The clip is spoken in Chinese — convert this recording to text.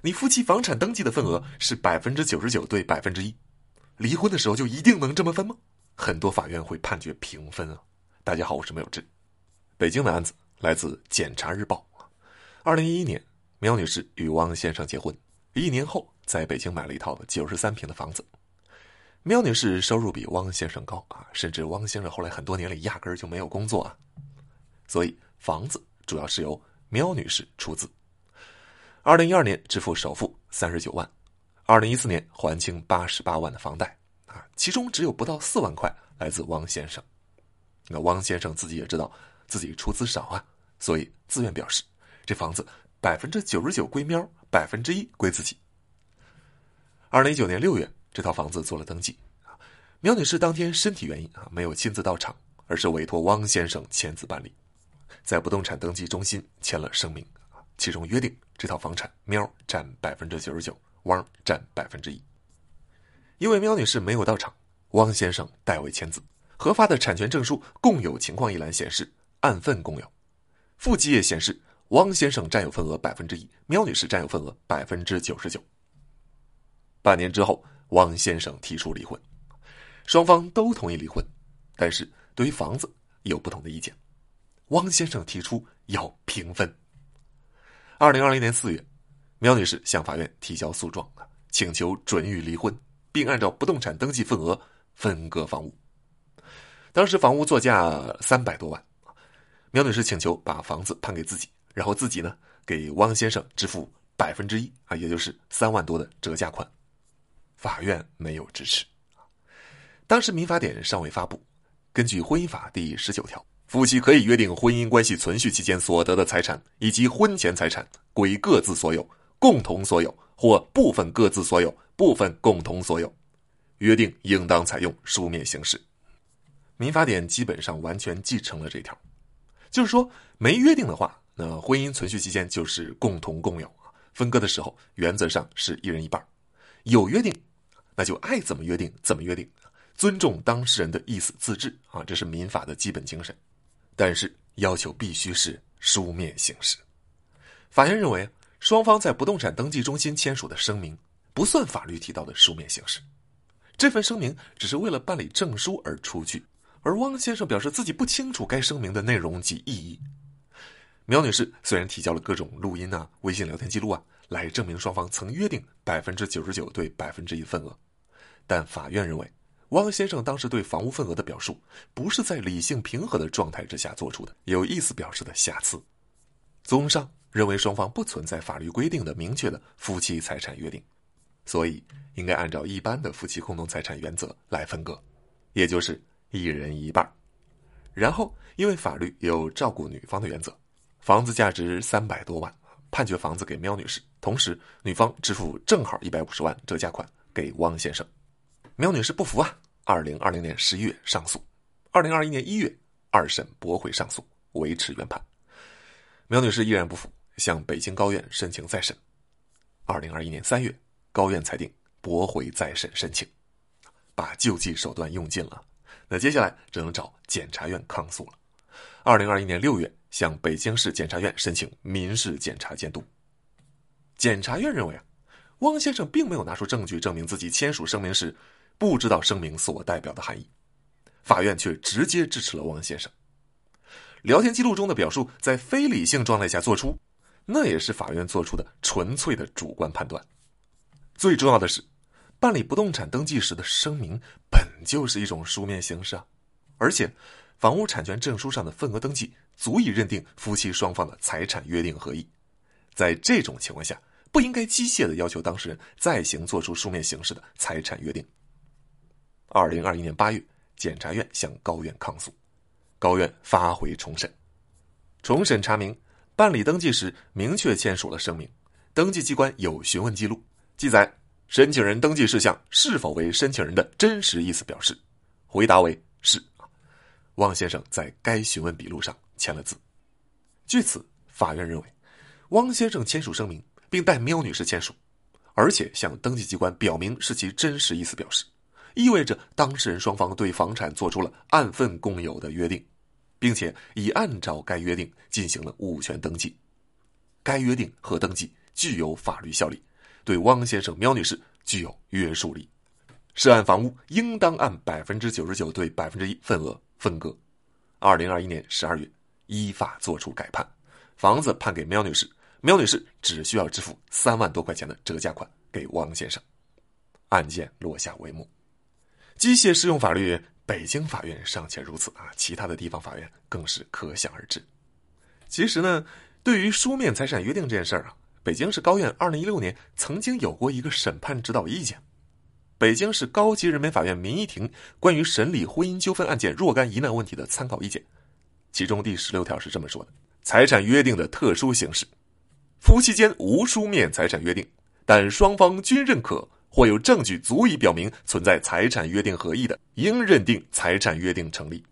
你夫妻房产登记的份额是百分之九十九对百分之一，离婚的时候就一定能这么分吗？很多法院会判决平分啊。大家好，我是没有志。北京的案子来自《检察日报》。二零一一年，苗女士与汪先生结婚，一年后在北京买了一套九十三平的房子。苗女士收入比汪先生高啊，甚至汪先生后来很多年里压根儿就没有工作啊，所以房子主要是由苗女士出资。二零一二年支付首付三十九万，二零一四年还清八十八万的房贷啊，其中只有不到四万块来自汪先生。那汪先生自己也知道自己出资少啊，所以自愿表示这房子百分之九十九归喵，百分之一归自己。二零一九年六月，这套房子做了登记啊，苗女士当天身体原因啊没有亲自到场，而是委托汪先生签字办理，在不动产登记中心签了声明。其中约定，这套房产喵占百分之九十九，汪占百分之一。因为喵女士没有到场，汪先生代为签字。核发的产权证书共有情况一栏显示按份共有，附几页显示汪先生占有份额百分之一，喵女士占有份额百分之九十九。半年之后，汪先生提出离婚，双方都同意离婚，但是对于房子有不同的意见。汪先生提出要平分。二零二零年四月，苗女士向法院提交诉状，请求准予离婚，并按照不动产登记份额分割房屋。当时房屋作价三百多万，苗女士请求把房子判给自己，然后自己呢给汪先生支付百分之一啊，也就是三万多的折价款。法院没有支持。当时民法典尚未发布，根据婚姻法第十九条。夫妻可以约定婚姻关系存续期间所得的财产以及婚前财产归各自所有、共同所有或部分各自所有、部分共同所有。约定应当采用书面形式。民法典基本上完全继承了这条，就是说没约定的话，那婚姻存续期间就是共同共有。分割的时候原则上是一人一半。有约定，那就爱怎么约定怎么约定，尊重当事人的意思自治啊，这是民法的基本精神。但是要求必须是书面形式。法院认为，双方在不动产登记中心签署的声明不算法律提到的书面形式。这份声明只是为了办理证书而出具，而汪先生表示自己不清楚该声明的内容及意义。苗女士虽然提交了各种录音啊、微信聊天记录啊，来证明双方曾约定百分之九十九对百分之一份额，但法院认为。汪先生当时对房屋份额的表述，不是在理性平和的状态之下做出的，有意思表示的瑕疵。综上，认为双方不存在法律规定的明确的夫妻财产约定，所以应该按照一般的夫妻共同财产原则来分割，也就是一人一半。然后，因为法律有照顾女方的原则，房子价值三百多万，判决房子给苗女士，同时女方支付正好一百五十万折价款给汪先生。苗女士不服啊！二零二零年十一月上诉，二零二一年一月二审驳回上诉，维持原判。苗女士依然不服，向北京高院申请再审。二零二一年三月，高院裁定驳回再审申请，把救济手段用尽了。那接下来只能找检察院抗诉了。二零二一年六月，向北京市检察院申请民事检察监督。检察院认为啊，汪先生并没有拿出证据证明自己签署声明时。不知道声明所代表的含义，法院却直接支持了汪先生。聊天记录中的表述在非理性状态下做出，那也是法院做出的纯粹的主观判断。最重要的是，办理不动产登记时的声明本就是一种书面形式啊，而且房屋产权证书上的份额登记足以认定夫妻双方的财产约定合意。在这种情况下，不应该机械的要求当事人再行做出书面形式的财产约定。二零二一年八月，检察院向高院抗诉，高院发回重审。重审查明，办理登记时明确签署了声明，登记机关有询问记录，记载申请人登记事项是否为申请人的真实意思表示，回答为是。汪先生在该询问笔录上签了字。据此，法院认为，汪先生签署声明，并代喵女士签署，而且向登记机关表明是其真实意思表示。意味着当事人双方对房产做出了按份共有的约定，并且已按照该约定进行了物权登记，该约定和登记具有法律效力，对汪先生、苗女士具有约束力。涉案房屋应当按百分之九十九对百分之一份额分割。二零二一年十二月，依法作出改判，房子判给苗女士，苗女士只需要支付三万多块钱的折价款给汪先生，案件落下帷幕。机械适用法律，北京法院尚且如此啊，其他的地方法院更是可想而知。其实呢，对于书面财产约定这件事儿啊，北京市高院二零一六年曾经有过一个审判指导意见，北京市高级人民法院民一庭关于审理婚姻纠纷案件若干疑难问题的参考意见，其中第十六条是这么说的：财产约定的特殊形式，夫妻间无书面财产约定，但双方均认可或有证据足以表明存在财产约定合意的，应认定财产约定成立。